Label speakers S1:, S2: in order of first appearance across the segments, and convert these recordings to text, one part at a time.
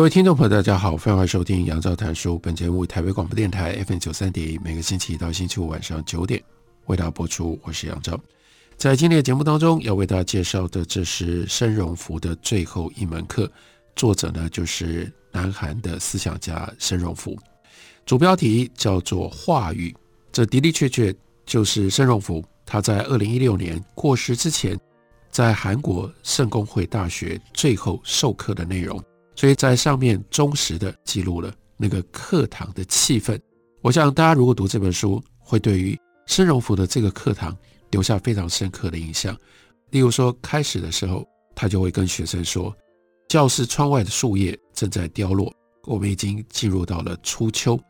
S1: 各位听众朋友，大家好，欢迎收听杨照谈书。本节目台北广播电台 FM 九三点一，每个星期一到星期五晚上九点为大家播出。我是杨照，在今天的节目当中要为大家介绍的，这是申荣福的最后一门课。作者呢，就是南韩的思想家申荣福。主标题叫做《话语》，这的的确确就是申荣福他在二零一六年过世之前，在韩国圣公会大学最后授课的内容。所以在上面忠实的记录了那个课堂的气氛。我想大家如果读这本书，会对于申荣福的这个课堂留下非常深刻的印象。例如说，开始的时候，他就会跟学生说：“教室窗外的树叶正在凋落，我们已经进入到了初秋。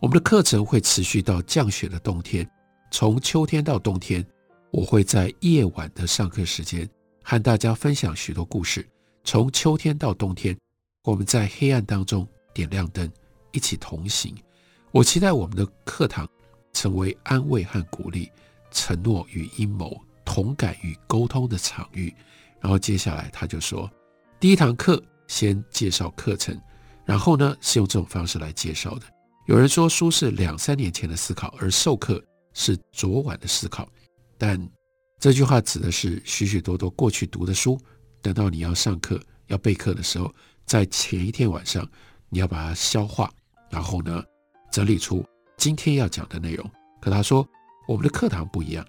S1: 我们的课程会持续到降雪的冬天。从秋天到冬天，我会在夜晚的上课时间和大家分享许多故事。从秋天到冬天。”我们在黑暗当中点亮灯，一起同行。我期待我们的课堂成为安慰和鼓励、承诺与阴谋、同感与沟通的场域。然后接下来他就说，第一堂课先介绍课程，然后呢是用这种方式来介绍的。有人说书是两三年前的思考，而授课是昨晚的思考。但这句话指的是许许多多过去读的书，等到你要上课要备课的时候。在前一天晚上，你要把它消化，然后呢，整理出今天要讲的内容。可他说，我们的课堂不一样，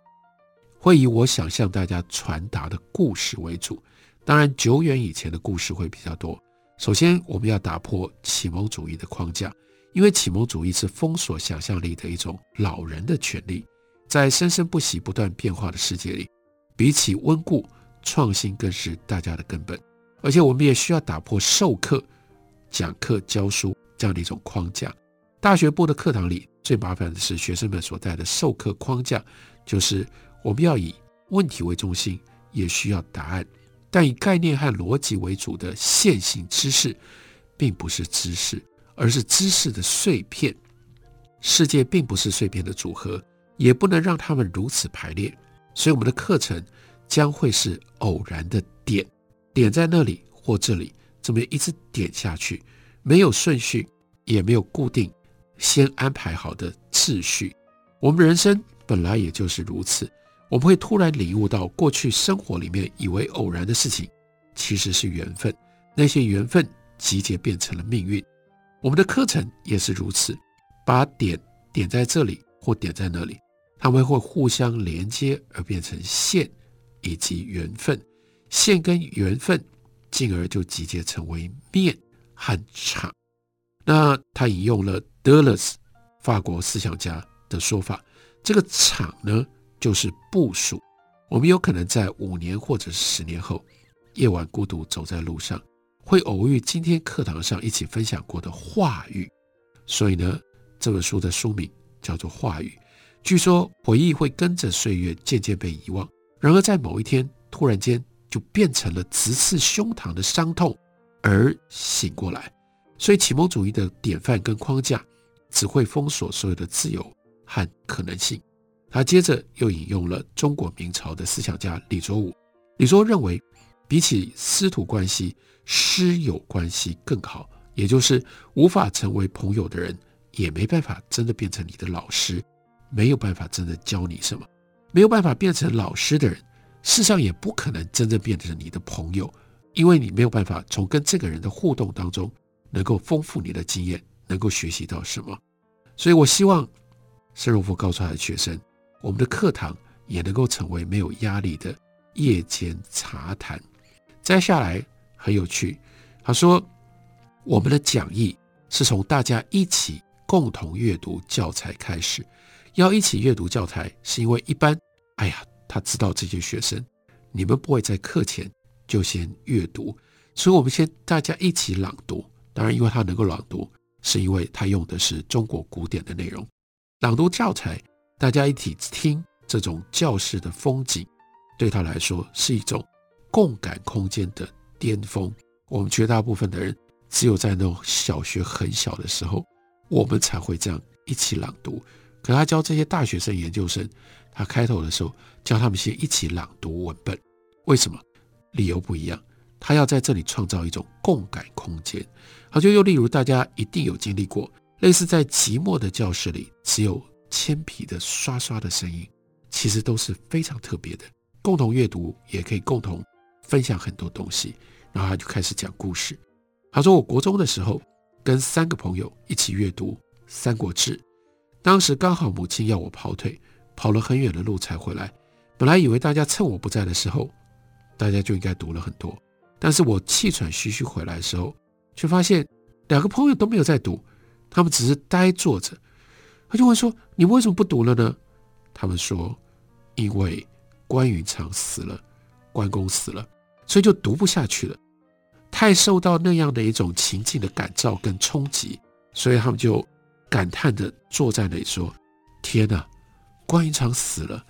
S1: 会以我想向大家传达的故事为主。当然，久远以前的故事会比较多。首先，我们要打破启蒙主义的框架，因为启蒙主义是封锁想象力的一种老人的权利。在生生不息、不断变化的世界里，比起温故，创新更是大家的根本。而且我们也需要打破授课、讲课、教书这样的一种框架。大学部的课堂里最麻烦的是学生们所带的授课框架，就是我们要以问题为中心，也需要答案，但以概念和逻辑为主的线性知识，并不是知识，而是知识的碎片。世界并不是碎片的组合，也不能让它们如此排列。所以我们的课程将会是偶然的点。点在那里或这里，这么一直点下去，没有顺序，也没有固定先安排好的次序。我们人生本来也就是如此，我们会突然领悟到，过去生活里面以为偶然的事情，其实是缘分。那些缘分集结变成了命运。我们的课程也是如此，把点点在这里或点在那里，它们会互相连接而变成线以及缘分。线跟缘分，进而就集结成为面和场。那他引用了德勒斯，法国思想家的说法，这个场呢，就是部署。我们有可能在五年或者十年后，夜晚孤独走在路上，会偶遇今天课堂上一起分享过的话语。所以呢，这本书的书名叫做《话语》。据说回忆会跟着岁月渐渐被遗忘，然而在某一天突然间。就变成了直刺胸膛的伤痛，而醒过来。所以启蒙主义的典范跟框架只会封锁所有的自由和可能性。他接着又引用了中国明朝的思想家李卓吾。李卓认为，比起师徒关系，师友关系更好，也就是无法成为朋友的人，也没办法真的变成你的老师，没有办法真的教你什么，没有办法变成老师的人。世上也不可能真正变成你的朋友，因为你没有办法从跟这个人的互动当中能够丰富你的经验，能够学习到什么。所以我希望申荣福告诉他的学生，我们的课堂也能够成为没有压力的夜间茶谈。摘下来很有趣，他说我们的讲义是从大家一起共同阅读教材开始，要一起阅读教材，是因为一般，哎呀。他知道这些学生，你们不会在课前就先阅读，所以我们先大家一起朗读。当然，因为他能够朗读，是因为他用的是中国古典的内容。朗读教材，大家一起听这种教室的风景，对他来说是一种共感空间的巅峰。我们绝大部分的人，只有在那种小学很小的时候，我们才会这样一起朗读。可他教这些大学生、研究生，他开头的时候教他们先一起朗读文本，为什么？理由不一样。他要在这里创造一种共感空间。好，就又例如大家一定有经历过，类似在寂寞的教室里，只有铅笔的刷刷的声音，其实都是非常特别的。共同阅读也可以共同分享很多东西。然后他就开始讲故事。他说：“我国中的时候，跟三个朋友一起阅读《三国志》，当时刚好母亲要我跑腿，跑了很远的路才回来。本来以为大家趁我不在的时候，大家就应该读了很多。但是我气喘吁吁回来的时候，却发现两个朋友都没有在读，他们只是呆坐着。他就问说：‘你为什么不读了呢？’他们说：‘因为关云长死了，关公死了。’”所以就读不下去了，太受到那样的一种情境的感召跟冲击，所以他们就感叹地坐在那里说：“天哪，关云长死了，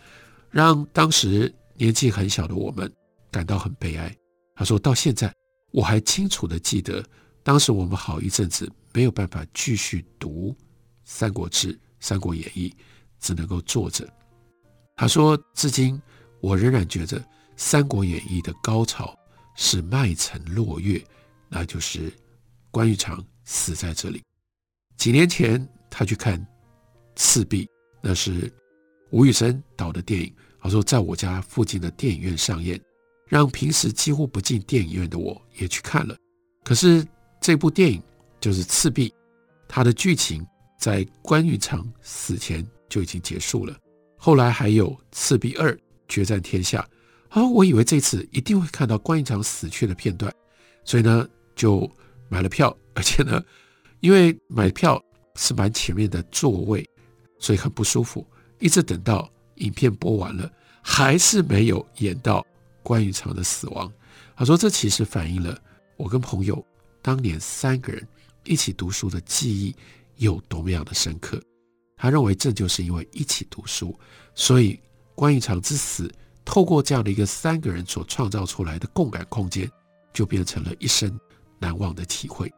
S1: 让当时年纪很小的我们感到很悲哀。”他说到现在，我还清楚地记得，当时我们好一阵子没有办法继续读《三国志》《三国演义》，只能够坐着。他说至今，我仍然觉得。《三国演义》的高潮是麦城落月，那就是关云长死在这里。几年前他去看《赤壁》，那是吴宇森导的电影。他说在我家附近的电影院上映，让平时几乎不进电影院的我也去看了。可是这部电影就是《赤壁》，它的剧情在关云长死前就已经结束了。后来还有《赤壁二》决战天下。啊，我以为这次一定会看到关云长死去的片段，所以呢就买了票，而且呢，因为买票是蛮前面的座位，所以很不舒服。一直等到影片播完了，还是没有演到关云长的死亡。他说，这其实反映了我跟朋友当年三个人一起读书的记忆有多么样的深刻。他认为这就是因为一起读书，所以关云长之死。透过这样的一个三个人所创造出来的共感空间，就变成了一生难忘的体会。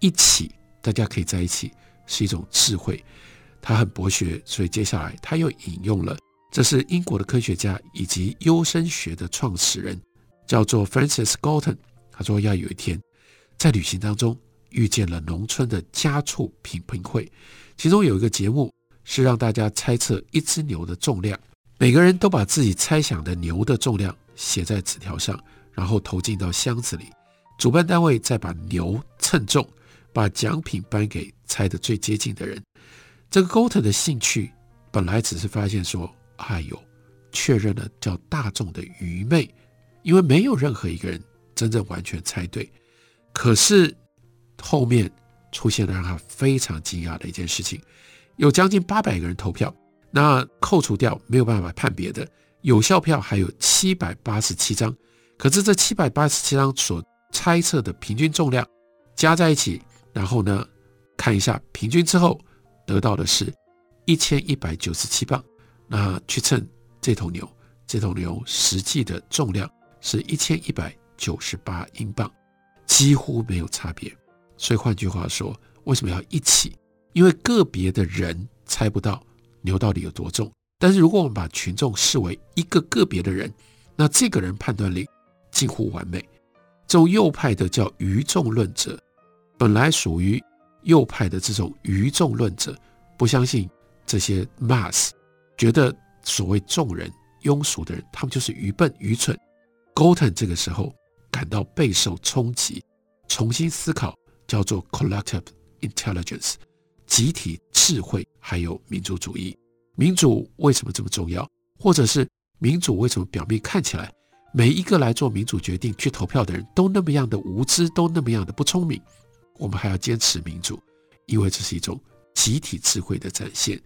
S1: 一起，大家可以在一起，是一种智慧。他很博学，所以接下来他又引用了，这是英国的科学家以及优生学的创始人，叫做 Francis Galton。他说要有一天，在旅行当中遇见了农村的家畜品评会，其中有一个节目是让大家猜测一只牛的重量。每个人都把自己猜想的牛的重量写在纸条上，然后投进到箱子里。主办单位再把牛称重，把奖品颁给猜得最接近的人。这个 Galton 的兴趣本来只是发现说：“哎呦，确认了叫大众的愚昧，因为没有任何一个人真正完全猜对。”可是后面出现了让他非常惊讶的一件事情：有将近八百个人投票。那扣除掉没有办法判别的有效票还有七百八十七张，可是这七百八十七张所猜测的平均重量加在一起，然后呢，看一下平均之后得到的是一千一百九十七磅。那去称这头牛，这头牛实际的重量是一千一百九十八英镑，几乎没有差别。所以换句话说，为什么要一起？因为个别的人猜不到。牛到底有多重？但是如果我们把群众视为一个个别的人，那这个人判断力近乎完美。这种右派的叫愚众论者，本来属于右派的这种愚众论者，不相信这些 mass，觉得所谓众人庸俗的人，他们就是愚笨愚蠢。Galton 这个时候感到备受冲击，重新思考叫做 collective intelligence。集体智慧，还有民主主义。民主为什么这么重要？或者是民主为什么表面看起来每一个来做民主决定、去投票的人都那么样的无知，都那么样的不聪明？我们还要坚持民主，因为这是一种集体智慧的展现。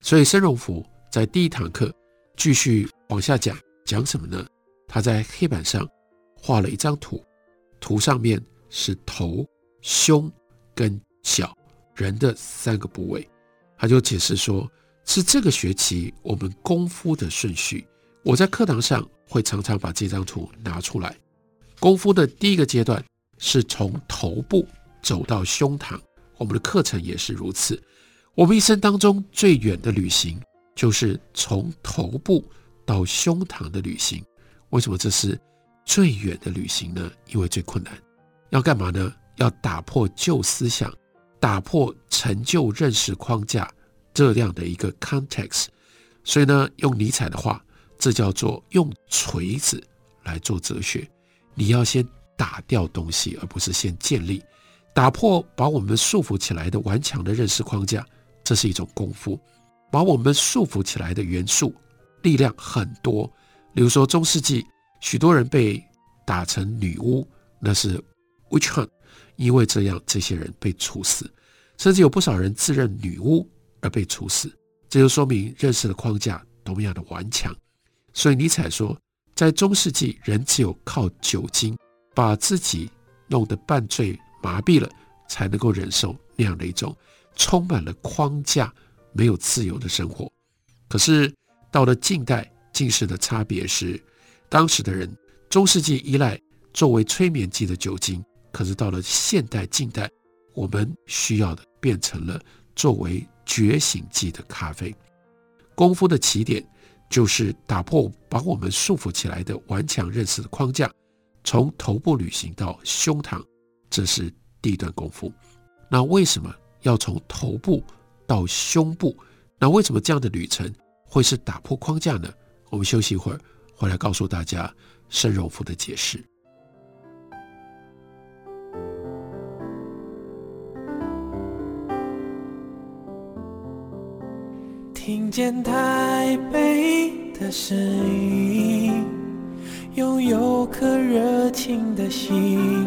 S1: 所以，申荣福在第一堂课继续往下讲，讲什么呢？他在黑板上画了一张图，图上面是头、胸跟脚人的三个部位。他就解释说，是这个学期我们功夫的顺序。我在课堂上会常常把这张图拿出来。功夫的第一个阶段是从头部走到胸膛，我们的课程也是如此。我们一生当中最远的旅行就是从头部到胸膛的旅行。为什么这是最远的旅行呢？因为最困难。要干嘛呢？要打破旧思想，打破陈旧认识框架这样的一个 context。所以呢，用尼采的话。这叫做用锤子来做哲学。你要先打掉东西，而不是先建立。打破把我们束缚起来的顽强的认识框架，这是一种功夫。把我们束缚起来的元素力量很多，比如说中世纪许多人被打成女巫，那是 witch hunt，因为这样这些人被处死。甚至有不少人自认女巫而被处死，这就说明认识的框架多么样的顽强。所以尼采说，在中世纪，人只有靠酒精把自己弄得半醉麻痹了，才能够忍受那样的一种充满了框架、没有自由的生活。可是到了近代，近视的差别是，当时的人中世纪依赖作为催眠剂的酒精，可是到了现代近代，我们需要的变成了作为觉醒剂的咖啡。功夫的起点。就是打破把我们束缚起来的顽强认识的框架，从头部旅行到胸膛，这是第一段功夫。那为什么要从头部到胸部？那为什么这样的旅程会是打破框架呢？我们休息一会儿，回来告诉大家申荣福的解释。
S2: 听见台北的声音，拥有颗热情的心，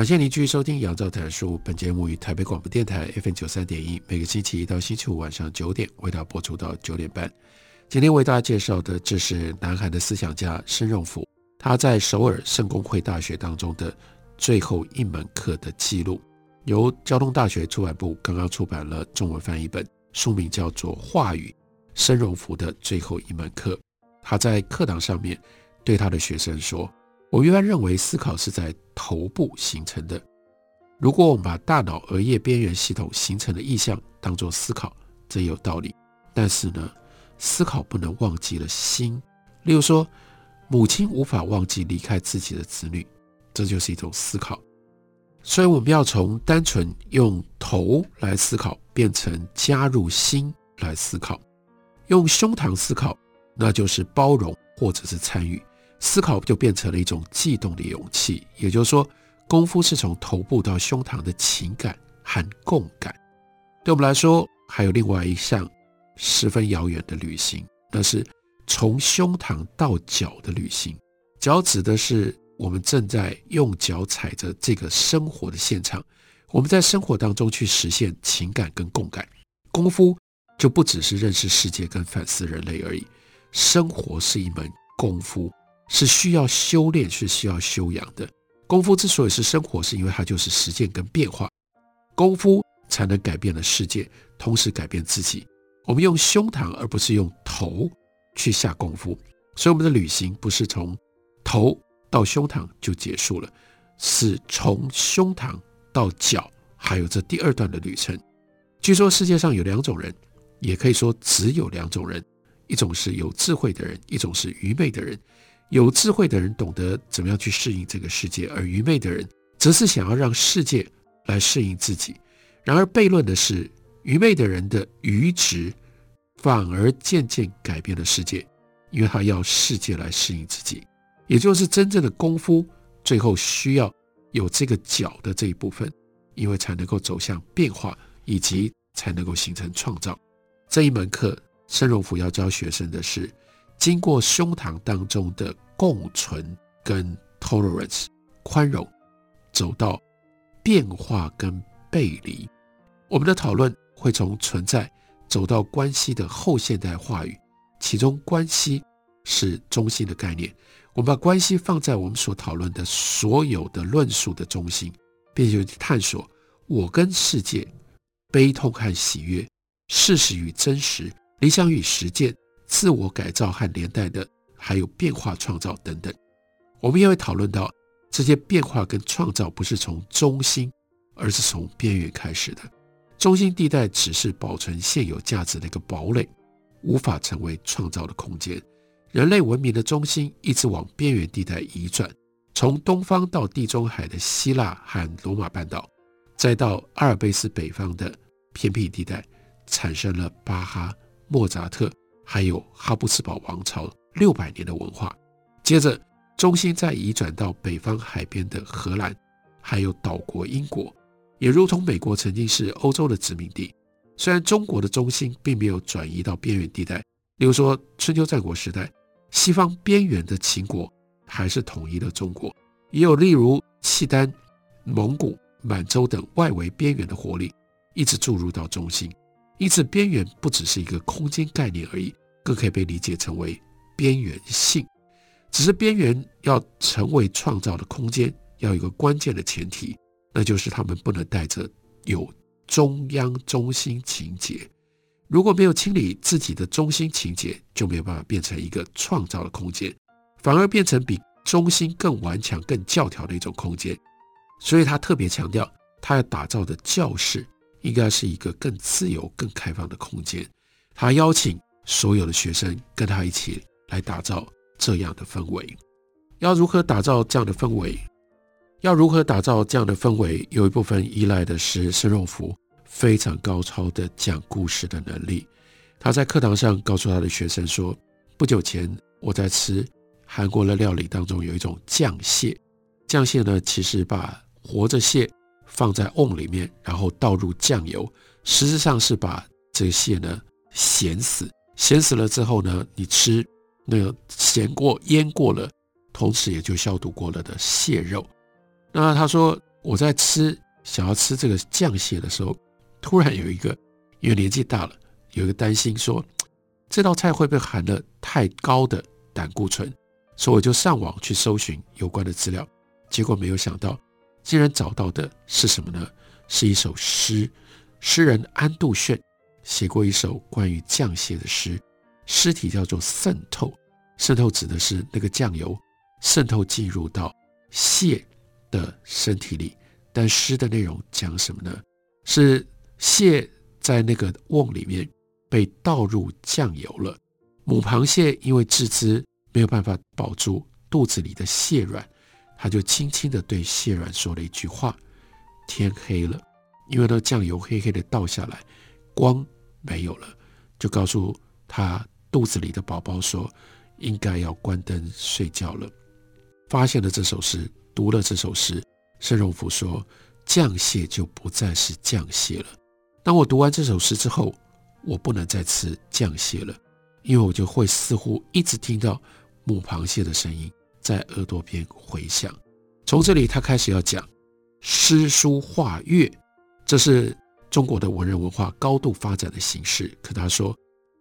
S1: 感谢您继续收听《杨照谈书》。本节目于台北广播电台 FM 九三点一，每个星期一到星期五晚上九点为大家播出到九点半。今天为大家介绍的，这是南韩的思想家申荣福，他在首尔圣公会大学当中的最后一门课的记录，由交通大学出版部刚刚出版了中文翻译本，书名叫做《话语：申荣福的最后一门课》。他在课堂上面对他的学生说。我一般认为思考是在头部形成的。如果我们把大脑额叶边缘系统形成的意象当作思考，这有道理。但是呢，思考不能忘记了心。例如说，母亲无法忘记离开自己的子女，这就是一种思考。所以我们要从单纯用头来思考，变成加入心来思考。用胸膛思考，那就是包容或者是参与。思考就变成了一种悸动的勇气，也就是说，功夫是从头部到胸膛的情感和共感。对我们来说，还有另外一项十分遥远的旅行，那是从胸膛到脚的旅行。脚指的是我们正在用脚踩着这个生活的现场，我们在生活当中去实现情感跟共感。功夫就不只是认识世界跟反思人类而已，生活是一门功夫。是需要修炼，是需要修养的。功夫之所以是生活，是因为它就是实践跟变化。功夫才能改变了世界，同时改变自己。我们用胸膛，而不是用头去下功夫。所以，我们的旅行不是从头到胸膛就结束了，是从胸膛到脚，还有这第二段的旅程。据说世界上有两种人，也可以说只有两种人：一种是有智慧的人，一种是愚昧的人。有智慧的人懂得怎么样去适应这个世界，而愚昧的人则是想要让世界来适应自己。然而悖论的是，愚昧的人的愚直反而渐渐改变了世界，因为他要世界来适应自己。也就是真正的功夫，最后需要有这个脚的这一部分，因为才能够走向变化，以及才能够形成创造。这一门课，申荣福要教学生的是，经过胸膛当中的共存跟 tolerance 宽容，走到变化跟背离。我们的讨论会从存在走到关系的后现代话语，其中关系是中心的概念。我们把关系放在我们所讨论的所有的论述的中心，并且探索我跟世界、悲痛和喜悦、事实与真实、理想与实践、自我改造和连带的，还有变化创造等等。我们也会讨论到这些变化跟创造不是从中心，而是从边缘开始的。中心地带只是保存现有价值的一个堡垒，无法成为创造的空间。人类文明的中心一直往边缘地带移转，从东方到地中海的希腊和罗马半岛，再到阿尔卑斯北方的偏僻地带，产生了巴哈、莫扎特，还有哈布斯堡王朝六百年的文化。接着，中心再移转到北方海边的荷兰，还有岛国英国，也如同美国曾经是欧洲的殖民地。虽然中国的中心并没有转移到边缘地带，例如说春秋战国时代。西方边缘的秦国还是统一了中国，也有例如契丹、蒙古、满洲等外围边缘的活力，一直注入到中心。因此，边缘不只是一个空间概念而已，更可以被理解成为边缘性。只是边缘要成为创造的空间，要有一个关键的前提，那就是他们不能带着有中央中心情节。如果没有清理自己的中心情节，就没有办法变成一个创造的空间，反而变成比中心更顽强、更教条的一种空间。所以他特别强调，他要打造的教室应该是一个更自由、更开放的空间。他邀请所有的学生跟他一起来打造这样的氛围。要如何打造这样的氛围？要如何打造这样的氛围？有一部分依赖的是申荣福。非常高超的讲故事的能力。他在课堂上告诉他的学生说：“不久前我在吃韩国的料理当中有一种酱蟹，酱蟹呢其实把活着蟹放在瓮里面，然后倒入酱油，实质上是把这个蟹呢咸死。咸死了之后呢，你吃那个咸过腌过了，同时也就消毒过了的蟹肉。那他说我在吃想要吃这个酱蟹的时候。”突然有一个，因为年纪大了，有一个担心说，这道菜会不会含了太高的胆固醇？所以我就上网去搜寻有关的资料，结果没有想到，竟然找到的是什么呢？是一首诗，诗人安杜炫写过一首关于酱蟹的诗，诗体叫做《渗透》，渗透指的是那个酱油渗透进入到蟹的身体里，但诗的内容讲什么呢？是。蟹在那个瓮里面被倒入酱油了，母螃蟹因为自知没有办法保住肚子里的蟹卵，它就轻轻地对蟹卵说了一句话：“天黑了。”因为那酱油黑黑的倒下来，光没有了，就告诉他肚子里的宝宝说：“应该要关灯睡觉了。”发现了这首诗，读了这首诗，申荣福说：“降蟹就不再是降蟹了。”当我读完这首诗之后，我不能再吃降蟹了，因为我就会似乎一直听到母螃蟹的声音在耳朵边回响。从这里，他开始要讲诗书画乐，这是中国的文人文化高度发展的形式。可他说，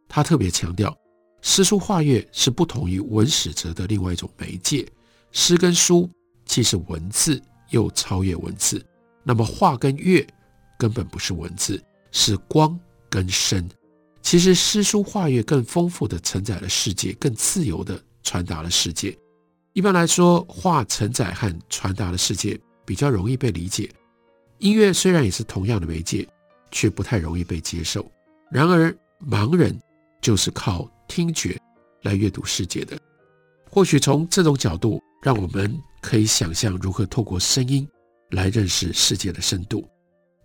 S1: 他特别强调，诗书画乐是不同于文史哲的另外一种媒介。诗跟书既是文字，又超越文字。那么画跟乐根本不是文字。是光跟声，其实诗书画乐更丰富的承载了世界，更自由的传达了世界。一般来说，画承载和传达的世界比较容易被理解。音乐虽然也是同样的媒介，却不太容易被接受。然而，盲人就是靠听觉来阅读世界的。或许从这种角度，让我们可以想象如何透过声音来认识世界的深度。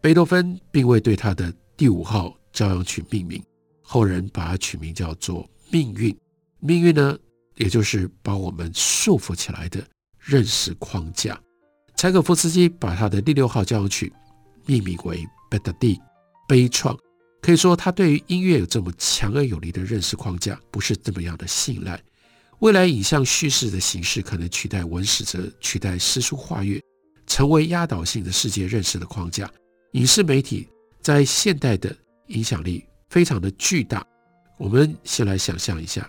S1: 贝多芬并未对他的第五号交响曲命名，后人把它取名叫做《命运》。命运呢，也就是把我们束缚起来的认识框架。柴可夫斯基把他的第六号交响曲命名为《Bad Day》，悲怆。可以说，他对于音乐有这么强而有力的认识框架，不是这么样的信赖。未来影像叙事的形式可能取代文史哲，取代诗书画乐，成为压倒性的世界认识的框架。影视媒体在现代的影响力非常的巨大。我们先来想象一下，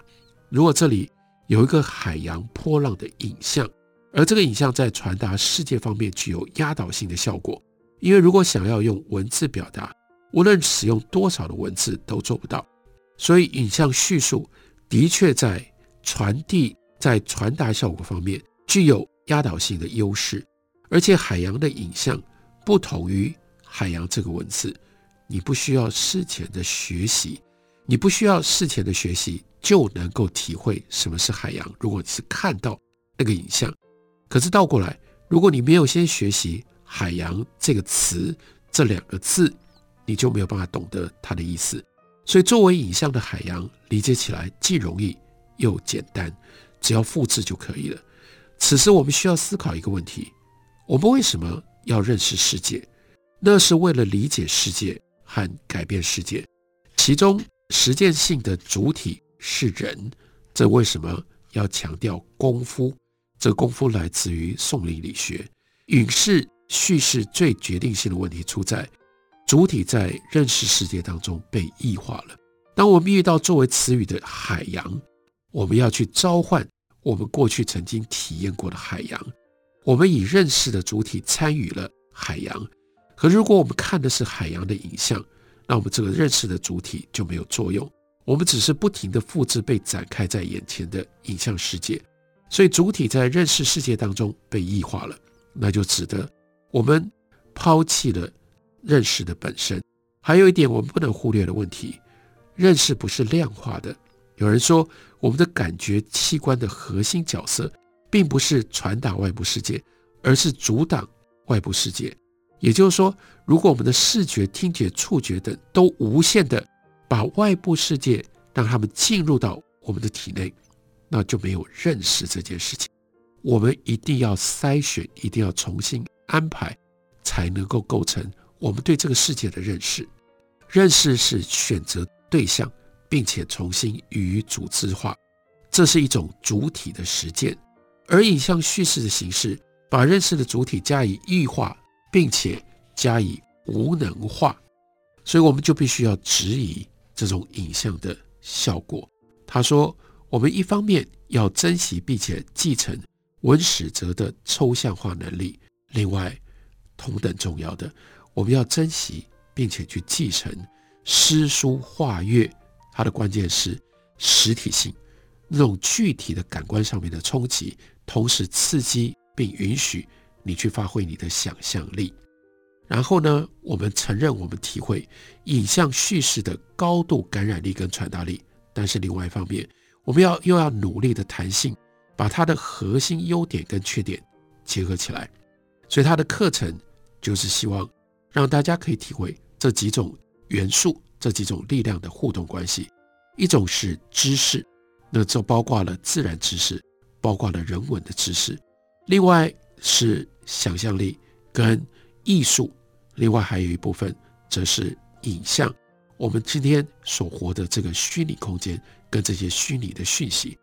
S1: 如果这里有一个海洋波浪的影像，而这个影像在传达世界方面具有压倒性的效果，因为如果想要用文字表达，无论使用多少的文字都做不到，所以影像叙述的确在传递、在传达效果方面具有压倒性的优势。而且海洋的影像不同于海洋这个文字，你不需要事前的学习，你不需要事前的学习就能够体会什么是海洋。如果你是看到那个影像，可是倒过来，如果你没有先学习海洋这个词这两个字，你就没有办法懂得它的意思，所以作为影像的海洋，理解起来既容易又简单，只要复制就可以了。此时我们需要思考一个问题：我们为什么要认识世界？那是为了理解世界和改变世界。其中实践性的主体是人，这为什么要强调功夫？这功夫来自于宋理理学。影视叙事最决定性的问题出在。主体在认识世界当中被异化了。当我们遇到作为词语的海洋，我们要去召唤我们过去曾经体验过的海洋。我们以认识的主体参与了海洋。可如果我们看的是海洋的影像，那我们这个认识的主体就没有作用。我们只是不停地复制被展开在眼前的影像世界。所以主体在认识世界当中被异化了，那就值得我们抛弃了。认识的本身，还有一点我们不能忽略的问题：认识不是量化的。有人说，我们的感觉器官的核心角色，并不是传达外部世界，而是阻挡外部世界。也就是说，如果我们的视觉、听觉、触觉等都无限的把外部世界让他们进入到我们的体内，那就没有认识这件事情。我们一定要筛选，一定要重新安排，才能够构成。我们对这个世界的认识，认识是选择对象，并且重新予以组织化，这是一种主体的实践。而影像叙事的形式，把认识的主体加以异化，并且加以无能化，所以我们就必须要质疑这种影像的效果。他说，我们一方面要珍惜并且继承文史哲的抽象化能力，另外同等重要的。我们要珍惜，并且去继承诗书画乐，它的关键是实体性，那种具体的感官上面的冲击，同时刺激并允许你去发挥你的想象力。然后呢，我们承认我们体会影像叙事的高度感染力跟传达力，但是另外一方面，我们要又要努力的弹性，把它的核心优点跟缺点结合起来。所以他的课程就是希望。让大家可以体会这几种元素、这几种力量的互动关系。一种是知识，那这包括了自然知识，包括了人文的知识；另外是想象力跟艺术；另外还有一部分则是影像。我们今天所活的这个虚拟空间跟这些虚拟的讯息，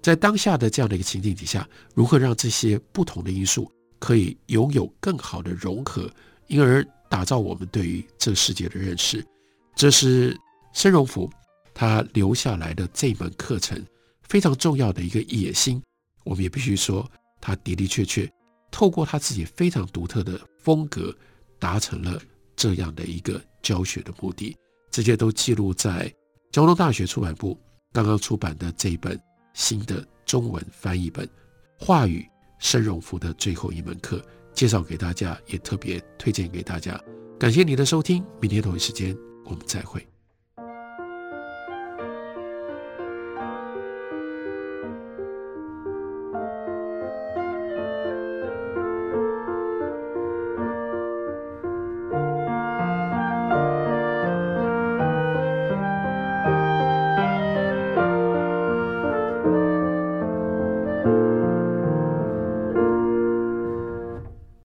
S1: 在当下的这样的一个情境底下，如何让这些不同的因素可以拥有更好的融合，因而。打造我们对于这世界的认识，这是申荣福他留下来的这门课程非常重要的一个野心。我们也必须说，他的的确确透过他自己非常独特的风格，达成了这样的一个教学的目的。这些都记录在交通大学出版部刚刚出版的这一本新的中文翻译本《话语申荣福的最后一门课》。介绍给大家，也特别推荐给大家。感谢你的收听，明天同一时间我们再会。